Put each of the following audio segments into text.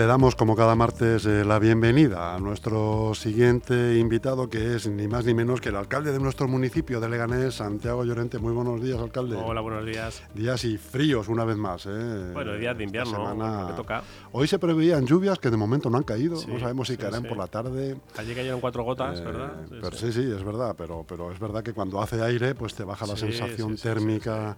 Le damos como cada martes eh, la bienvenida a nuestro siguiente invitado que es ni más ni menos que el alcalde de nuestro municipio de Leganés, Santiago Llorente. Muy buenos días, alcalde. Hola, buenos días. Días y fríos una vez más. ¿eh? Bueno, días de invierno, semana... que toca. Hoy se preveían lluvias que de momento no han caído. no sabemos si caerán por la tarde. Allí cayeron cuatro gotas, ¿verdad? pero sí, sí, es verdad. Pero, pero es verdad que cuando hace aire, pues te baja la sensación térmica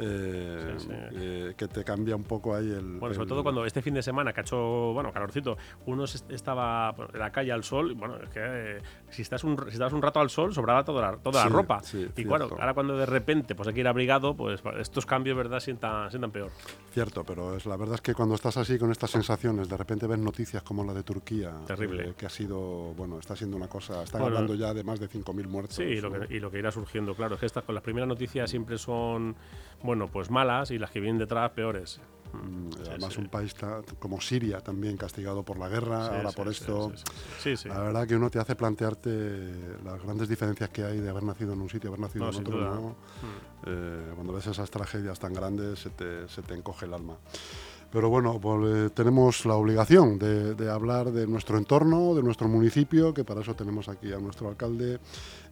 eh, eh, que te cambia un poco ahí el. Bueno, sobre todo cuando este fin de semana que ha hecho, bueno, calorcito, uno estaba en la calle al sol, bueno, es que eh, si, estás un, si estás un rato al sol, sobraba toda la, toda la ropa. y bueno, ahora cuando de repente pues hay que ir abrigado, pues estos cambios, ¿verdad?, sientan, sientan peor. Cierto, pero es, la verdad es que cuando estás así con estas sensaciones, de repente ves noticias como la de Turquía. Terrible. que ha sido, bueno, está siendo una cosa. Están hablando ya de más de 5.000 muertos. Sí, y lo, que, y lo que irá surgiendo, claro, es que estas, con las primeras noticias siempre son bueno, pues malas y las que vienen detrás peores. Mm, además, un país como Siria también castigado por la guerra, ahora por esto. La verdad que uno te hace plantearte las grandes diferencias que hay de haber nacido en un sitio, haber nacido en otro. Mm. Eh, cuando ves esas tragedias tan grandes, se te, se te encoge el alma. Pero bueno, pues, eh, tenemos la obligación de, hablar de nuestro entorno, de nuestro municipio, que para eso tenemos aquí a nuestro alcalde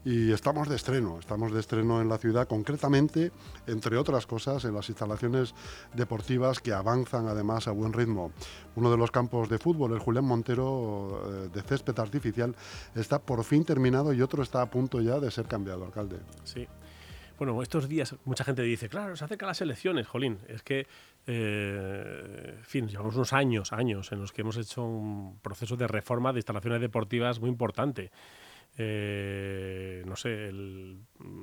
y estamos de estreno, estamos de estreno en la ciudad, concretamente, entre otras cosas, en las instalaciones deportivas que avanzan además a buen ritmo. Uno de los campos de fútbol, el Julián Montero eh, de césped artificial, está por fin terminado y otro está a punto ya de ser cambiado, alcalde. Sí. Bueno, estos días mucha gente dice, claro, se acercan las elecciones, Jolín. Es que, eh, en fin, llevamos unos años, años en los que hemos hecho un proceso de reforma de instalaciones deportivas muy importante. Eh, no sé, el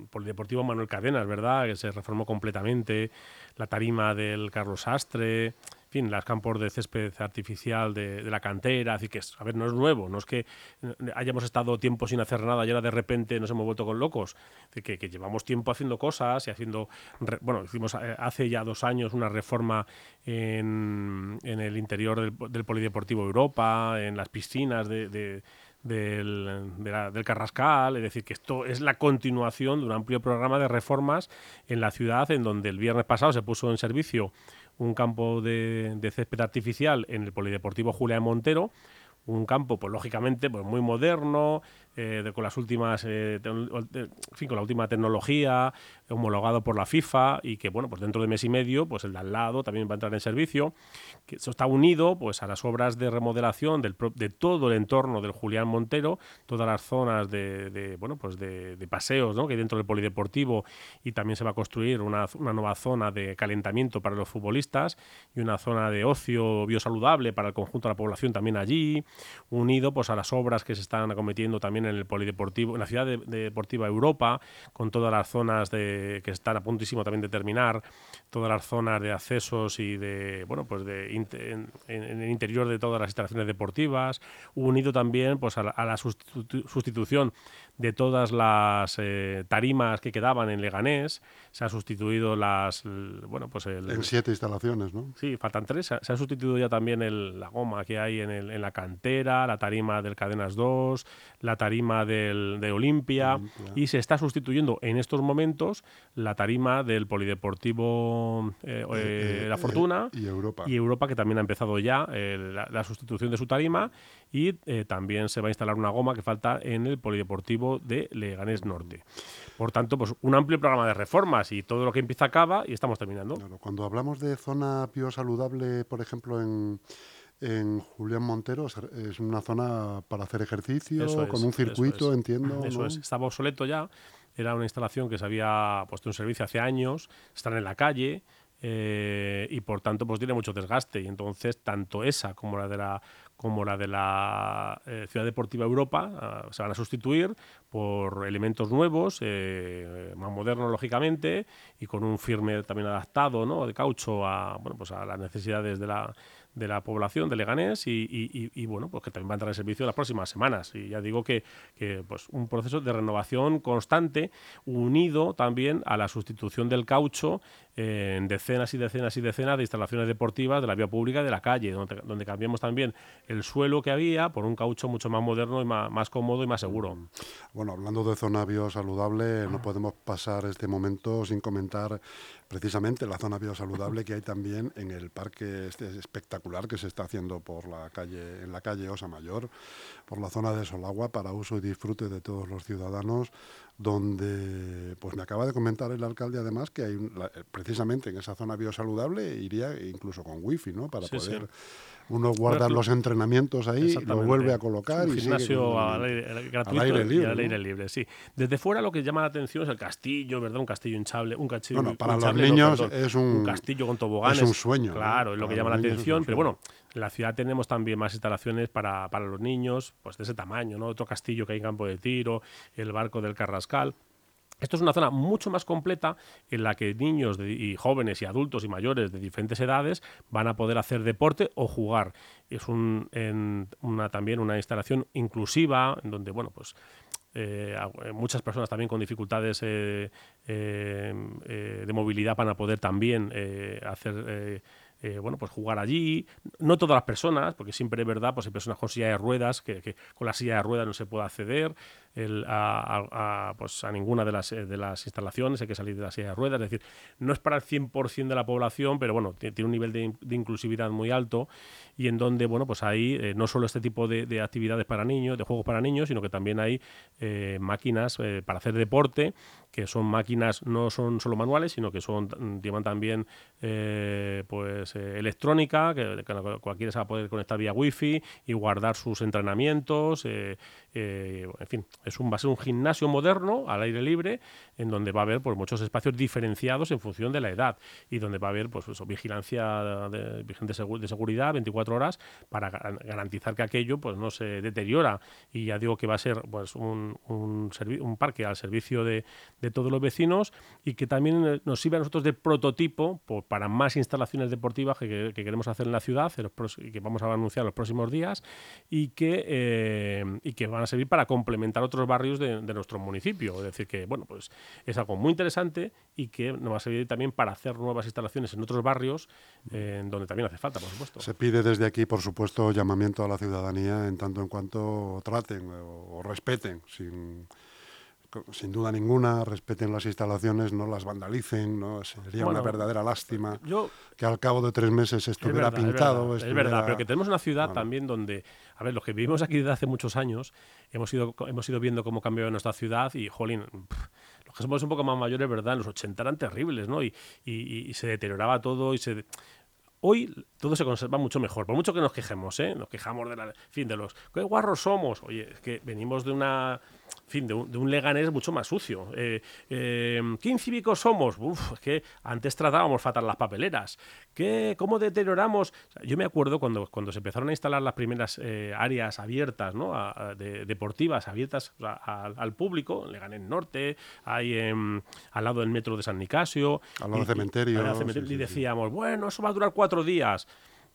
Polideportivo Manuel Cadenas, ¿verdad? Que se reformó completamente, la tarima del Carlos Astre, fin, las campos de césped artificial de, la cantera, así que, a ver, no es nuevo, no es que hayamos estado tiempo sin hacer nada y ahora de repente nos hemos vuelto con locos, de que, llevamos tiempo haciendo cosas y haciendo, bueno, hicimos eh, hace ya dos años una reforma en, el interior del, Polideportivo Europa, en las piscinas de del, Carrascal, es decir, que esto es la continuación de un amplio programa de reformas en la ciudad, en donde el viernes pasado se puso en servicio un campo de, de césped artificial en el Polideportivo Julián Montero, un campo, pues lógicamente, pues muy moderno, eh, con las últimas, eh, fin, con la última tecnología, homologado por la FIFA y que, bueno, pues dentro de mes y medio, pues el de al lado también va a entrar en servicio. Que eso está unido, pues, a las obras de remodelación del, de todo el entorno del Julián Montero, todas las zonas de, bueno, pues de, paseos, ¿no? Que hay dentro del polideportivo y también se va a construir una, una nueva zona de calentamiento para los futbolistas y una zona de ocio biosaludable para el conjunto de la población también allí unido pues, a las obras que se están acometiendo también en el polideportivo, en la ciudad deportiva Europa, con todas las zonas de, que están a puntísimo también de terminar, todas las zonas de accesos y de, bueno, pues de en, el interior de todas las instalaciones deportivas, unido también pues, a la, sustitución de todas las eh, tarimas que quedaban en Leganés, se ha sustituido las, bueno, pues el... En siete instalaciones, ¿no? Sí, faltan tres, se ha sustituido ya también el, la goma que hay en, el, en la cantera la tarima del Cadenas 2, la tarima del, de Olimpia, y se está sustituyendo en estos momentos la tarima del Polideportivo eh, eh, eh, La Fortuna y Europa. y Europa, que también ha empezado ya la, sustitución de su tarima, y también se va a instalar una goma que falta en el Polideportivo de Leganés Norte. Por tanto, pues un amplio programa de reformas y todo lo que empieza acaba y estamos terminando. cuando hablamos de zona biosaludable, por ejemplo, en en Julián Montero. Es una zona para hacer ejercicio, con un circuito, entiendo. Eso es, estaba obsoleto ya. Era una instalación que se había puesto en servicio hace años, están en la calle. Eh, y por tanto pues tiene mucho desgaste y entonces tanto esa como la de la como la de la eh, Ciudad Deportiva Europa ah, se van a sustituir por elementos nuevos, eh, más modernos lógicamente, y con un firme también adaptado ¿no? de caucho a, bueno, pues a las necesidades de la, de la población de Leganés y, bueno, pues que también va a entrar en servicio las próximas semanas. Y ya digo que, pues un proceso de renovación constante unido también a la sustitución del caucho en decenas y decenas y decenas de instalaciones deportivas de la vía pública y de la calle, donde, donde cambiamos también el suelo que había por un caucho mucho más moderno y más, más cómodo y más seguro. Bueno, hablando de zona biosaludable, no podemos pasar este momento sin comentar precisamente la zona biosaludable que hay también en el parque este espectacular que se está haciendo por la calle, en la calle Osa Mayor, por la zona de Solagua para uso y disfrute de todos los ciudadanos, donde pues me acaba de comentar el alcalde además que hay precisamente en esa zona biosaludable iría incluso con wifi, ¿no? Para poder uno guarda los entrenamientos ahí, lo vuelve a colocar. Un y gimnasio al aire, gratuito al aire libre, y al aire libre, sí. Desde fuera lo que llama la atención es el castillo, ¿verdad? Un castillo hinchable, un castillo. Bueno, para los niños es un, castillo con toboganes. Es un sueño. Claro, es lo que llama la atención. Pero bueno, en la ciudad tenemos también más instalaciones para, para los niños, pues de ese tamaño, ¿no? Otro castillo que hay en campo de tiro, el barco del Carrascal. Esto es una zona mucho más completa en la que niños y jóvenes y adultos y mayores de diferentes edades van a poder hacer deporte o jugar. Es un, una, también una instalación inclusiva en donde, bueno, pues eh, muchas personas también con dificultades eh, eh, de movilidad van a poder también hacer bueno, pues jugar allí. No todas las personas, porque siempre es verdad, pues hay personas con silla de ruedas que, que, con la silla de ruedas no se puede acceder a, pues a ninguna de las, eh, de las instalaciones, hay que salir de la silla de ruedas, es decir, no es para el 100% de la población, pero bueno, tiene un nivel de, inclusividad muy alto y en donde, bueno, pues hay eh, no solo este tipo de, actividades para niños, de juegos para niños, sino que también hay eh, máquinas para hacer deporte, que son máquinas, no son solo manuales, sino que son llevan también pues electrónica, que, cualquiera se va a poder conectar vía wifi y guardar sus entrenamientos, en fin, es un, va a ser un gimnasio moderno al aire libre en donde va a haber pues, muchos espacios diferenciados en función de la edad y donde va a haber pues, vigilancia de, de seguridad 24 horas para garantizar que aquello pues, no se deteriora. Y ya digo que va a ser pues, un, un, parque al servicio de, de, todos los vecinos y que también nos sirve a nosotros de prototipo pues, para más instalaciones deportivas que, queremos hacer en la ciudad y que vamos a anunciar los próximos días y que, eh, y que van a servir para complementar otros barrios de, nuestro municipio. Es decir, que bueno, pues es algo muy interesante y que nos va a servir también para hacer nuevas instalaciones en otros barrios en donde también hace falta, por supuesto. Se pide desde aquí, por supuesto, llamamiento a la ciudadanía en tanto en cuanto traten o, respeten sin sin duda ninguna, respeten las instalaciones, no las vandalicen, ¿no? sería una verdadera lástima que al cabo de tres meses estuviera pintado. Es verdad, pero que tenemos una ciudad también donde, a ver, los que vivimos aquí desde hace muchos años, hemos ido, hemos ido viendo cómo cambió nuestra ciudad y, jolín, los que somos un poco más mayores, ¿verdad? En los 80 eran terribles, ¿no? Y, y se deterioraba todo y se Hoy todo se conserva mucho mejor, por mucho que nos quejemos, ¿eh? Nos quejamos de la, fin, de los qué guarros somos. Oye, es que venimos de una fin, de un, de un Leganés mucho más sucio. Eh, eh, ¿Qué incívicos somos? Uf, es que antes tratábamos fatal las papeleras. ¿Qué, ¿Cómo deterioramos? yo me acuerdo cuando, cuando se empezaron a instalar las primeras eh, áreas abiertas, ¿no? deportivas, abiertas al público, en Leganés Norte, hay al lado del metro de San Nicasio. Al lado del cementerio. y decíamos, bueno, eso va a durar cuatro días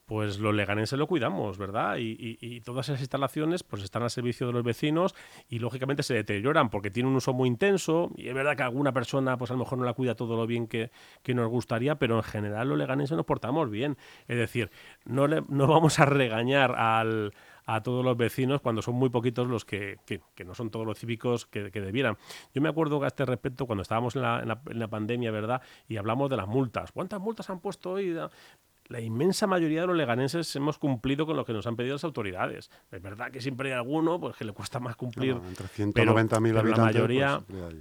pues los leganenses lo cuidamos, ¿verdad? Y, todas esas instalaciones pues están al servicio de los vecinos y lógicamente se deterioran porque tienen un uso muy intenso y es verdad que alguna persona pues a lo mejor no la cuida todo lo bien que, nos gustaría, pero en general los leganenses nos portamos bien. Es decir, no, no vamos a regañar al, a todos los vecinos cuando son muy poquitos los que, que, no son todos los cívicos que, debieran. Yo me acuerdo que a este respecto, cuando estábamos en la, en la, pandemia, ¿verdad? Y hablamos de las multas. ¿Cuántas multas han puesto hoy? La inmensa mayoría de los leganenses hemos cumplido con lo que nos han pedido las autoridades. Es verdad que siempre hay alguno pues, que le cuesta más cumplir. entre 190.000 habitantes. La mayoría. Pues,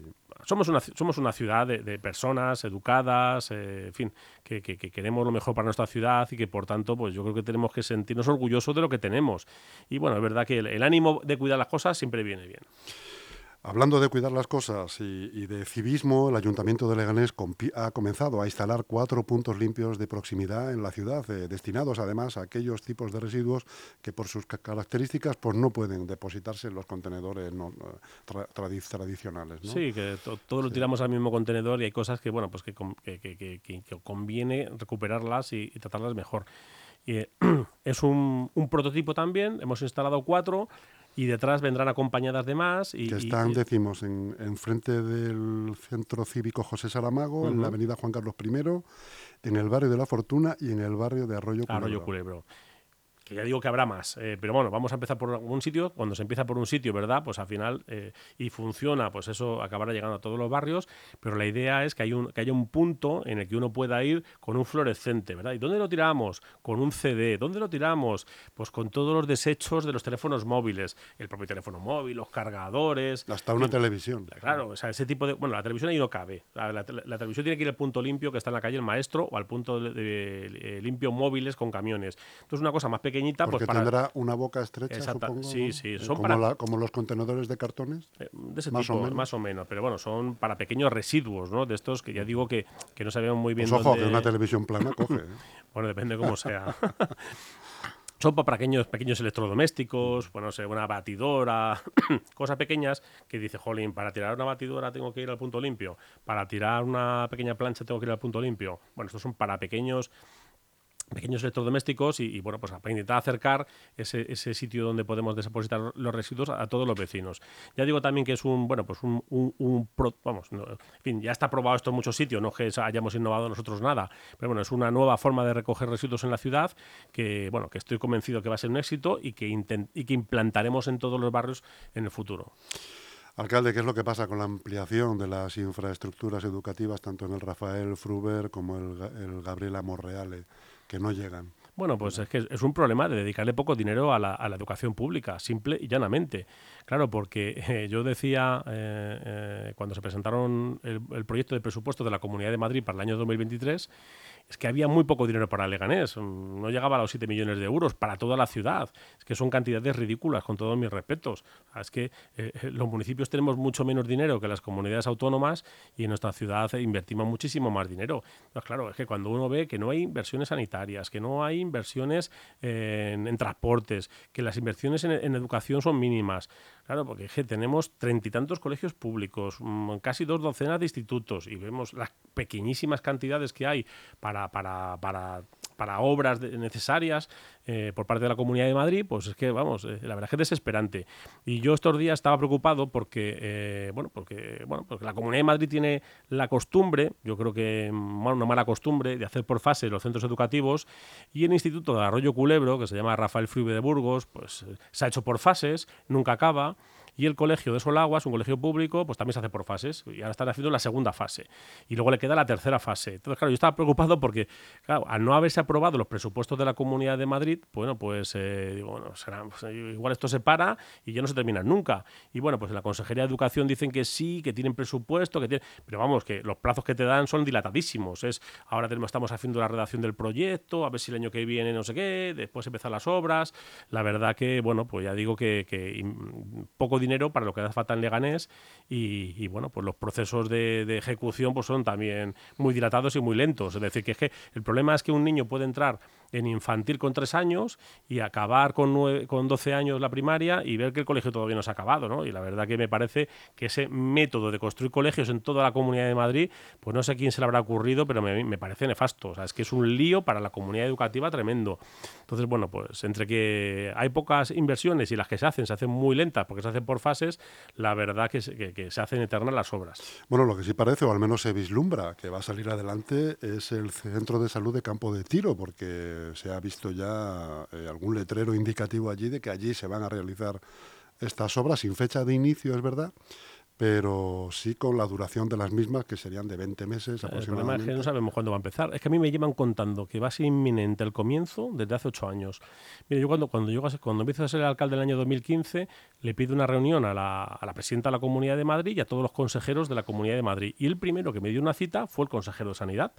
somos, una, somos una ciudad de, personas educadas, eh, en fin, que, queremos lo mejor para nuestra ciudad y que por tanto, pues yo creo que tenemos que sentirnos orgullosos de lo que tenemos. Y bueno, es verdad que el ánimo de cuidar las cosas siempre viene bien. Hablando de cuidar las cosas y, de civismo, el Ayuntamiento de Leganés ha comenzado a instalar cuatro puntos limpios de proximidad en la ciudad, eh, destinados además a aquellos tipos de residuos que por sus características pues, no pueden depositarse en los contenedores eh, tradicionales. Sí, que todos lo tiramos al mismo contenedor y hay cosas que, bueno, pues que, conviene recuperarlas y, tratarlas mejor. Y, es un, un prototipo también, hemos instalado cuatro y detrás vendrán acompañadas de más. Y, que están, decimos, en, en, frente del Centro Cívico José Saramago, en la avenida Juan Carlos I, en el barrio de La Fortuna y en el barrio de Arroyo Culebro. Arroyo Culebro que ya digo que habrá más, eh, pero bueno, vamos a empezar por algún sitio, cuando se empieza por un sitio, ¿verdad? Pues al final, eh, y funciona, pues eso acabará llegando a todos los barrios, pero la idea es que, hay un, que haya un punto en el que uno pueda ir con un fluorescente, ¿verdad? ¿Y dónde lo tiramos? Con un CD, ¿dónde lo tiramos? Pues con todos los desechos de los teléfonos móviles, el propio teléfono móvil, los cargadores. Hasta una televisión. Claro, o sea, ese tipo de... Bueno, la televisión ahí no cabe, la, televisión tiene que ir al punto limpio que está en la calle el maestro o al punto de, limpio móviles con camiones. Entonces una cosa más pequeña porque pues tendrá una boca estrecha, supongo. Sí, sí. Eh, son como, como, los contenedores de cartones. Eh, de ese más tipo, o menos. más o menos. Pero bueno, son para pequeños residuos, ¿no? De estos que ya digo que, que no sabíamos muy bien. Pues ojo, que una televisión plana coge. ¿eh? bueno, depende cómo sea. son para pequeños, pequeños electrodomésticos, bueno, sé, una batidora, cosas pequeñas que dice, jolín, para tirar una batidora tengo que ir al punto limpio, para tirar una pequeña plancha tengo que ir al punto limpio. Bueno, estos son para pequeños pequeños electrodomésticos y, bueno, pues para intentar acercar ese, ese, sitio donde podemos depositar los residuos a, todos los vecinos. Ya digo también que es un, bueno, pues un, vamos, en fin, ya está probado esto en muchos sitios, no que hayamos innovado nosotros nada, pero bueno, es una nueva forma de recoger residuos en la ciudad que, bueno, que estoy convencido que va a ser un éxito y que, y que implantaremos en todos los barrios en el futuro. Alcalde, ¿qué es lo que pasa con la ampliación de las infraestructuras educativas, tanto en el Rafael Fruber como el, el Gabriela Morreale? Que no llegan. Bueno, pues es que es un problema de dedicarle poco dinero a la, educación pública, simple y llanamente. Claro, porque eh, yo decía eh, eh, cuando se presentaron el, el, proyecto de presupuesto de la Comunidad de Madrid para el año 2023, es que había muy poco dinero para Leganés, no llegaba a los 7 millones de euros para toda la ciudad. Es que son cantidades ridículas, con todos mis respetos. Es que eh, eh, los municipios tenemos mucho menos dinero que las comunidades autónomas y en nuestra ciudad invertimos muchísimo más dinero. Pues claro, es que cuando uno ve que no hay inversiones sanitarias, que no hay inversiones en, transportes, que las inversiones en educación son mínimas, Claro, porque tenemos treinta y tantos colegios públicos, mm, casi dos docenas de institutos y vemos las pequeñísimas cantidades que hay para, para, para, para obras necesarias eh, por parte de la Comunidad de Madrid, pues es que, vamos, eh, la verdad es que es desesperante. Y yo estos días estaba preocupado porque, eh, bueno, porque, bueno, porque la Comunidad de Madrid tiene la costumbre, yo creo que una mala costumbre, de hacer por fase los centros educativos y el Instituto de Arroyo Culebro, que se llama Rafael Fribe de Burgos, pues se ha hecho por fases, nunca acaba. Y el colegio de Solaguas, un colegio público, pues también se hace por fases. Y ahora están haciendo la segunda fase. Y luego le queda la tercera fase. Entonces, claro, yo estaba preocupado porque, claro, al no haberse aprobado los presupuestos de la Comunidad de Madrid, bueno, pues eh, digo, bueno, pues, igual esto se para y ya no se termina nunca. Y bueno, pues en la Consejería de Educación dicen que sí, que tienen presupuesto, que tienen... Pero vamos, que los plazos que te dan son dilatadísimos. Es, ahora tenemos, estamos haciendo la redacción del proyecto, a ver si el año que viene no sé qué, después empezar las obras. La verdad que, bueno, pues ya digo que, que poco dinero dinero para lo que hace falta en Leganés y, bueno, pues los procesos de, ejecución pues son también muy dilatados y muy lentos. Es decir, que es que el problema es que un niño puede entrar en infantil con tres años y acabar con, con 12 años la primaria y ver que el colegio todavía no se ha acabado, ¿no? Y la verdad que me parece que ese método de construir colegios en toda la Comunidad de Madrid, pues no sé a quién se le habrá ocurrido, pero me, me parece nefasto. O sea, es que es un lío para la comunidad educativa tremendo. Entonces, bueno, pues entre que hay pocas inversiones y las que se hacen se hacen muy lentas porque se hacen por fases, la verdad que se, que, se hacen eternas las obras. Bueno, lo que sí parece, o al menos se vislumbra, que va a salir adelante es el Centro de Salud de Campo de Tiro, porque se ha visto ya eh, algún letrero indicativo allí de que allí se van a realizar estas obras sin fecha de inicio, es verdad, pero sí con la duración de las mismas, que serían de 20 meses aproximadamente. El es que no sabemos cuándo va a empezar. Es que a mí me llevan contando que va a ser inminente el comienzo desde hace ocho años. Mira, yo cuando, cuando, yo, cuando empiezo a ser alcalde del año 2015, le pido una reunión a la, a la presidenta de la Comunidad de Madrid y a todos los consejeros de la Comunidad de Madrid. Y el primero que me dio una cita fue el consejero de Sanidad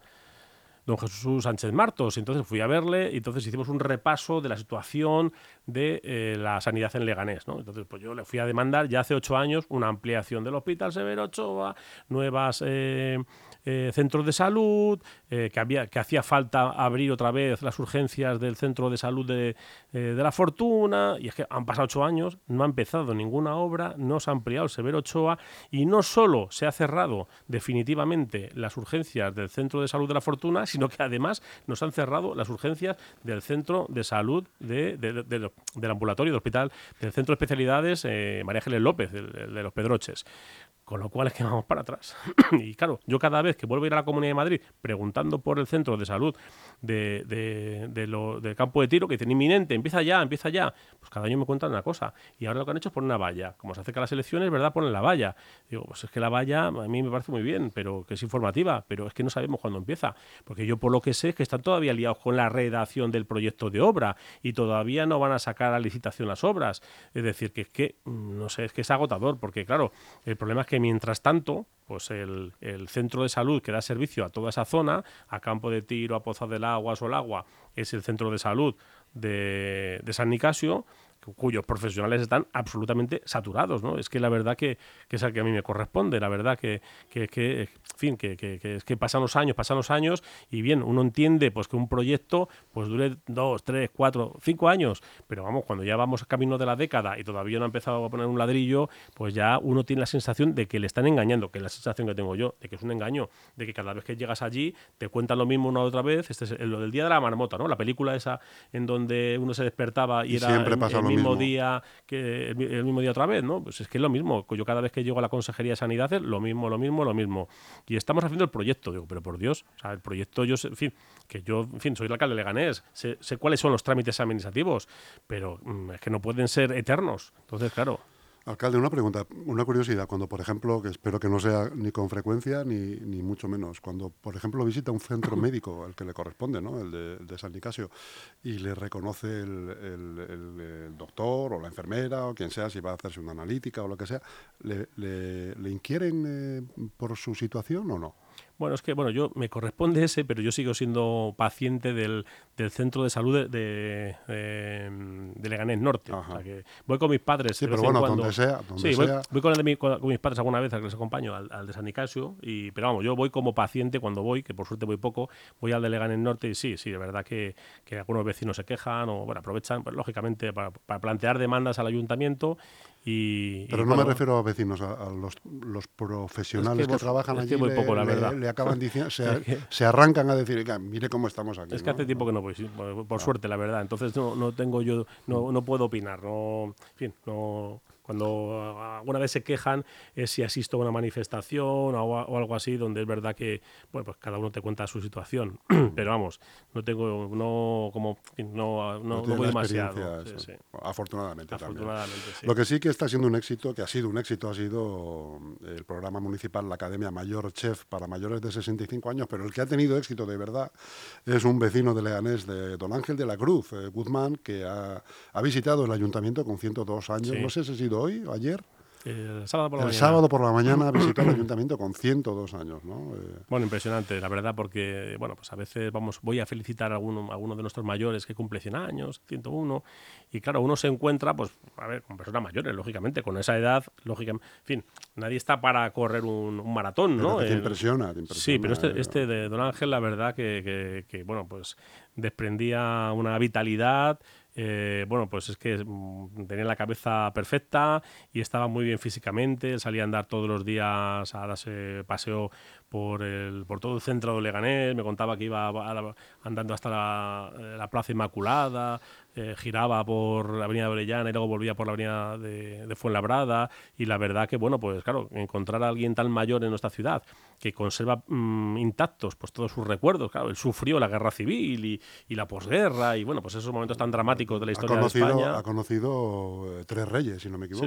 don Jesús Sánchez Martos. Entonces fui a verle y entonces hicimos un repaso de la situación de eh, la sanidad en Leganés. ¿no? Entonces pues yo le fui a demandar ya hace ocho años una ampliación del Hospital Severo Ochoa, nuevas... Eh, eh, centros de salud, que, había, que hacía falta abrir otra vez las urgencias del centro de salud de, de, la Fortuna, y es que han pasado ocho años, no ha empezado ninguna obra, no se ha ampliado el Severo Ochoa, y no solo se ha cerrado definitivamente las urgencias del centro de salud de la Fortuna, sino que además nos han cerrado las urgencias del centro de salud de, del ambulatorio, del hospital, del centro de especialidades eh, María Ángeles López, de los Pedroches. Con lo cual es que vamos para atrás. y claro, yo cada vez que vuelvo a ir a la Comunidad de Madrid preguntando por el centro de salud de, del campo de tiro, que dicen inminente, empieza ya, empieza ya, pues cada año me cuentan una cosa. Y ahora lo que han hecho es poner una valla. Como se acerca las elecciones, ¿verdad? Ponen la valla. Digo, pues es que la valla a mí me parece muy bien, pero que es informativa, pero es que no sabemos cuándo empieza. Porque yo por lo que sé es que están todavía liados con la redacción del proyecto de obra y todavía no van a sacar a licitación las obras. Es decir, que es que, no sé, es que es agotador, porque claro, el problema es que mientras tanto, pues el, centro de salud que da servicio a toda esa zona, a Campo de Tiro, a Poza del Agua, o el Agua, es el centro de salud de, de San Nicasio, cuyos profesionales están absolutamente saturados, ¿no? Es que la verdad que, es el que a mí me corresponde, la verdad que, que, que en fin, que, es que pasan los años, pasan los años y bien, uno entiende pues que un proyecto pues dure dos, tres, cuatro, cinco años, pero vamos, cuando ya vamos camino de la década y todavía no ha empezado a poner un ladrillo, pues ya uno tiene la sensación de que le están engañando, que es la sensación que tengo yo, de que es un engaño, de que cada vez que llegas allí te cuentan lo mismo una otra vez, este es lo del día de la marmota, ¿no? La película esa en donde uno se despertaba y, era siempre mismo, día que el, mismo día otra vez, ¿no? Pues es que es lo mismo. Yo cada vez que llego a la Consejería de Sanidad es lo mismo, lo mismo, lo mismo. Y estamos haciendo el proyecto, digo, pero por Dios, o sea, el proyecto yo, en fin, que yo, en fin, soy el alcalde de Leganés, sé, sé cuáles son los trámites administrativos, pero mm, es que no pueden ser eternos. Entonces, claro. Alcalde, una pregunta, una curiosidad. Cuando, por ejemplo, que espero que no sea ni con frecuencia ni, ni mucho menos, cuando, por ejemplo, visita un centro médico al que le corresponde, ¿no? el, de, de San Nicasio, y le reconoce el, el, doctor o la enfermera o quien sea, si va a hacerse una analítica o lo que sea, ¿le, le, inquieren eh, por su situación o no? Bueno, es que bueno, yo me corresponde ese, pero yo sigo siendo paciente del, del centro de salud de, de, Leganés Norte. O sea que voy con mis padres. Sí, pero bueno, donde sea. sí, Voy, con, el de con, mis padres alguna vez a que les acompaño al, de San Nicasio. Y, pero vamos, yo voy como paciente cuando voy, que por suerte voy poco, voy al de Leganés Norte y sí, sí, de verdad que, que algunos vecinos se quejan o bueno, aprovechan, pues, lógicamente, para, para plantear demandas al ayuntamiento pero no me refiero a vecinos, a, los, los, profesionales que, trabajan allí. muy poco, la verdad. Le, acaban diciendo, se, arrancan a decir, mire cómo estamos aquí. Es que hace tiempo que no voy, por, suerte, la verdad. Entonces no, no tengo yo, no, no puedo opinar. No, en fin, no cuando alguna vez se quejan es si asisto a una manifestación o, algo así, donde es verdad que bueno, pues cada uno te cuenta su situación. Pero vamos, no tengo, no como no, no, no, voy demasiado. Afortunadamente, Lo que sí que está siendo un éxito, que ha sido un éxito, ha sido el programa municipal, la Academia Mayor Chef para mayores de 65 años, pero el que ha tenido éxito de verdad es un vecino de Leganés, de Don Ángel de la Cruz, eh, Guzmán, que ha, ha visitado el ayuntamiento con 102 años. No sé si ha sido hoy o ayer. El sábado por la el mañana. sábado por la mañana visitó el ayuntamiento con 102 años, ¿no? Eh, bueno, impresionante, la verdad, porque, bueno, pues a veces vamos, voy a felicitar a alguno, a alguno de nuestros mayores que cumple 100 años, 101, y claro, uno se encuentra, pues, a ver, con personas mayores, lógicamente, con esa edad, lógicamente, en fin, nadie está para correr un, maratón, ¿no? te, impresiona, te, impresiona, Sí, pero este, este de Don Ángel, la verdad que, que, que bueno, pues desprendía una vitalidad, eh, bueno, pues es que mm, tenía la cabeza perfecta y estaba muy bien físicamente, salía a andar todos los días a darse paseo por, el, por todo el centro de Leganés, me contaba que iba andando hasta la, la Plaza Inmaculada, eh, giraba por la Avenida de Orellana y luego volvía por la Avenida de, Fuenlabrada. Y la verdad que, bueno, pues claro, encontrar a alguien tan mayor en nuestra ciudad que conserva mm, intactos pues todos sus recuerdos. Claro, él sufrió la guerra civil y, y, la posguerra y, bueno, pues esos momentos tan dramáticos de la historia de España. Ha conocido eh, tres reyes, si no me equivoco,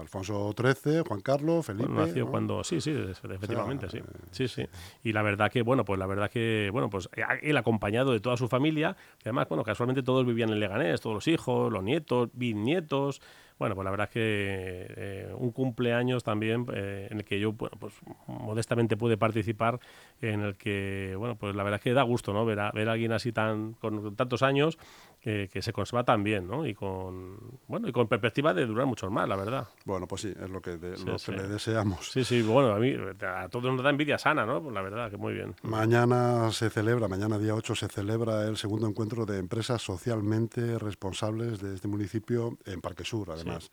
Alfonso XIII, Juan Carlos, Felipe. nació cuando, sí, sí, efectivamente, sí. Eh, sí, sí. Y la verdad que, bueno, pues la verdad que, bueno, pues él acompañado de toda su familia, que además, bueno, casualmente todos vivían en Leganés, todos los hijos, los nietos, bisnietos, bueno, pues la verdad es que eh, un cumpleaños también eh, en el que yo, bueno, pues modestamente pude participar, en el que, bueno, pues la verdad es que da gusto, ¿no? Ver a, ver a alguien así tan, con tantos años que, se conserva tan bien, ¿no? Y con, bueno, y con perspectiva de durar mucho más, la verdad. Bueno, pues sí, es lo que, le deseamos. Sí, sí, bueno, a mí, a todos nos da envidia sana, ¿no? Pues la verdad, que muy bien. Mañana se celebra, mañana día 8 se celebra el segundo encuentro de empresas socialmente responsables de este municipio en Parque Sur, además.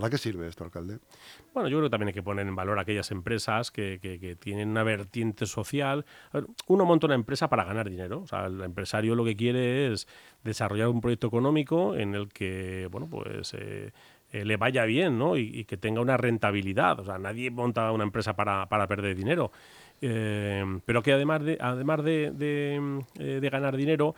¿Para qué sirve esto, alcalde? Bueno, yo creo que también hay que poner en valor aquellas empresas que, tienen una vertiente social. uno monta una empresa para ganar dinero. O sea, el empresario lo que quiere es desarrollar un proyecto económico en el que, bueno, pues... Eh, eh, le vaya bien ¿no? y, que tenga una rentabilidad. O sea, nadie monta una empresa para, para perder dinero. Eh, pero que además de, además de, de ganar dinero,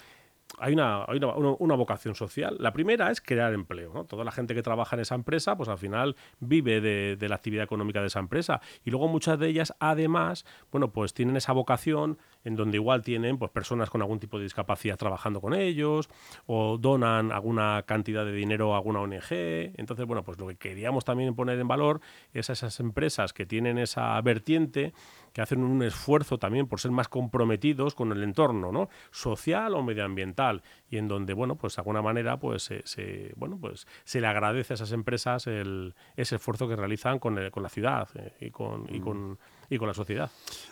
hay, una, una, vocación social. La primera es crear empleo. Toda la gente que trabaja en esa empresa, pues al final vive de, la actividad económica de esa empresa. Y luego muchas de ellas, además, bueno, pues tienen esa vocación en donde igual tienen pues, personas con algún tipo de discapacidad trabajando con ellos o donan alguna cantidad de dinero a alguna ONG. Entonces, bueno, pues lo que queríamos también poner en valor es a esas empresas que tienen esa vertiente que hacen un esfuerzo también por ser más comprometidos con el entorno, ¿no? social o medioambiental, y en donde, bueno, pues de alguna manera, pues se, bueno, pues se le agradece a esas empresas el, ese esfuerzo que realizan con, con la ciudad eh, y, con, y, mm. con, y con la sociedad.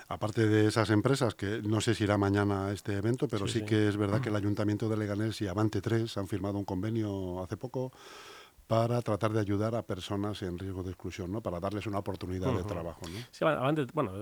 Aparte de esas empresas, que no sé si irá mañana a este evento, pero sí, que es verdad que el Ayuntamiento de Leganés y Avante 3 han firmado un convenio hace poco para tratar de ayudar a personas en riesgo de exclusión, ¿no? para darles una oportunidad de trabajo. ¿no? Sí, bueno,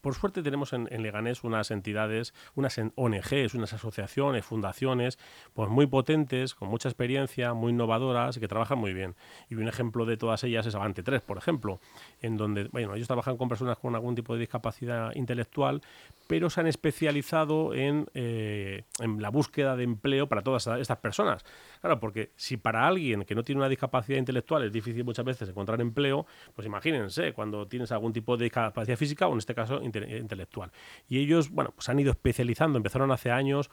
por suerte tenemos en, Leganés unas entidades, unas ONGs, unas asociaciones, fundaciones, pues muy potentes, con mucha experiencia, muy innovadoras y que trabajan muy bien. Y un ejemplo de todas ellas es Avante 3, por ejemplo, en donde bueno, ellos trabajan con personas con algún tipo de discapacidad intelectual, pero se han especializado en, eh, en la búsqueda de empleo para todas estas personas. Claro, porque si para alguien que no tiene una discapacidad intelectual es difícil muchas veces encontrar empleo, pues imagínense cuando tienes algún tipo de discapacidad física o en este caso intelectual. Y ellos, bueno, pues han ido especializando, empezaron hace años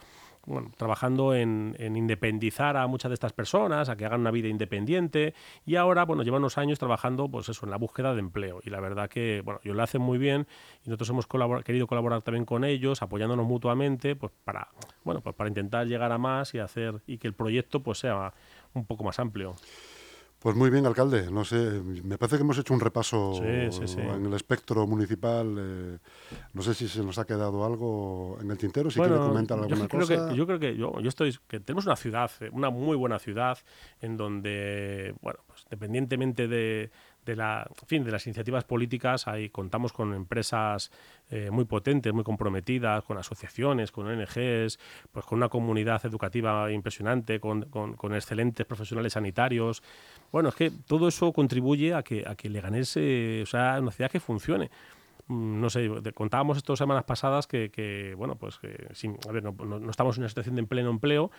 bueno, trabajando en, independizar a muchas de estas personas, a que hagan una vida independiente y ahora, bueno, llevan unos años trabajando, pues eso, en la búsqueda de empleo y la verdad que, bueno, ellos lo hacen muy bien y nosotros hemos querido colaborar también con ellos, apoyándonos mutuamente, pues para, bueno, pues para intentar llegar a más y hacer y que el proyecto pues sea un poco más amplio. Pues muy bien, alcalde. No sé, me parece que hemos hecho un repaso en el espectro municipal. Eh, no sé si se nos ha quedado algo en el tintero, si quiere comentar alguna yo creo cosa. Que, yo creo que yo, estoy, que tenemos una ciudad, una muy buena ciudad, en donde, bueno, pues independientemente de, de, la, fin, de las iniciativas políticas, ahí contamos con empresas eh, muy potentes, muy comprometidas, con asociaciones, con ONGs, pues con una comunidad educativa impresionante, con, con, excelentes profesionales sanitarios. Bueno, es que todo eso contribuye a que, a que Leganés eh, sea una ciudad que funcione no sé, contábamos estas semanas pasadas que, bueno, pues que, a ver, no, estamos en una situación de pleno empleo,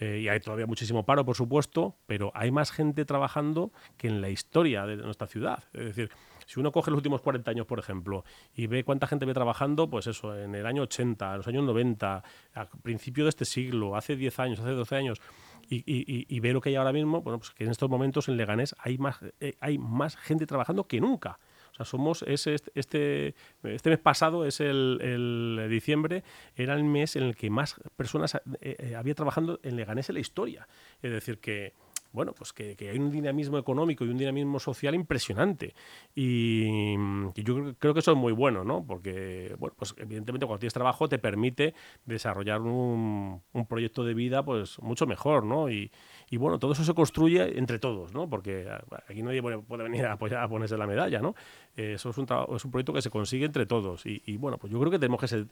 eh, y hay todavía muchísimo paro, por supuesto, pero hay más gente trabajando que en la historia de nuestra ciudad. Es decir, si uno coge los últimos 40 años, por ejemplo, y ve cuánta gente ve trabajando, pues eso, en el año 80, en los años 90, a principio de este siglo, hace 10 años, hace 12 años, y, y, ve lo que hay ahora mismo, bueno, pues que en estos momentos en Leganés hay más, eh, hay más gente trabajando que nunca. O sea, somos ese, este, este mes pasado, es el, el, diciembre, era el mes en el que más personas eh, eh, había trabajando en Leganés en la historia. Es decir, que, bueno, pues que, hay un dinamismo económico y un dinamismo social impresionante. Y, yo creo, que eso es muy bueno, ¿no? Porque, bueno, pues evidentemente cuando tienes trabajo te permite desarrollar un, proyecto de vida pues mucho mejor, ¿no? Y, bueno, todo eso se construye entre todos, ¿no? Porque aquí nadie puede venir a ponerse la medalla, ¿no? eso es un, es un proyecto que se consigue entre todos. Y, bueno, pues yo creo que tenemos que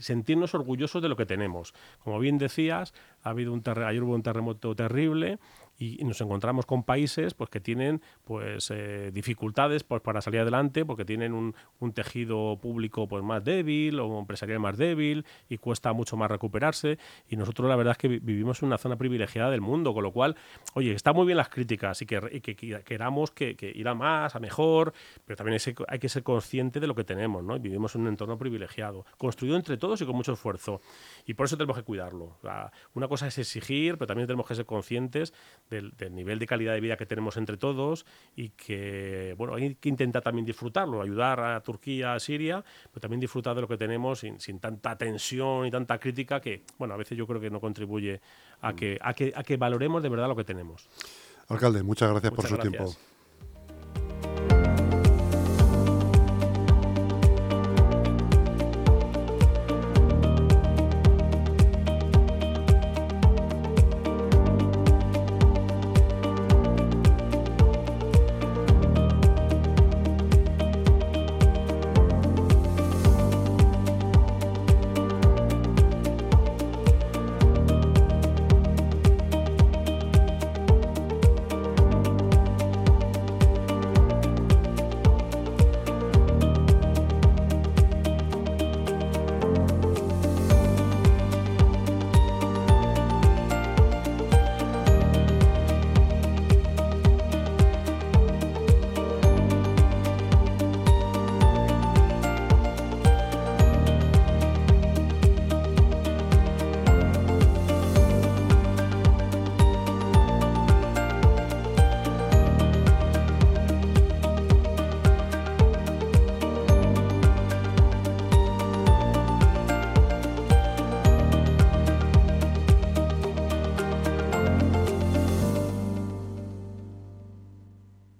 sentirnos orgullosos de lo que tenemos. Como bien decías, ha habido un ayer hubo un terremoto terrible y, nos encontramos con países pues, que tienen pues, eh, dificultades pues, para salir adelante porque tienen un, un, tejido público pues, más débil o empresarial más débil y cuesta mucho más recuperarse. Y nosotros la verdad es que vivimos en una zona privilegiada del mundo, con lo cual, oye, está muy bien las críticas y que, que, queramos que, que, ir a más, a mejor, pero también hay que ser consciente de lo que tenemos, ¿no? vivimos en un entorno privilegiado, construido entre todos y con mucho esfuerzo. Y por eso tenemos que cuidarlo. una cosa es exigir, pero también tenemos que ser conscientes del, nivel de calidad de vida que tenemos entre todos y que, bueno, hay que intentar también disfrutarlo, ayudar a Turquía, a Siria, pero también disfrutar de lo que tenemos sin, tanta tensión y tanta crítica que, bueno, a veces yo creo que no contribuye a que, a que, a que valoremos de verdad lo que tenemos. Alcalde, muchas gracias por su tiempo.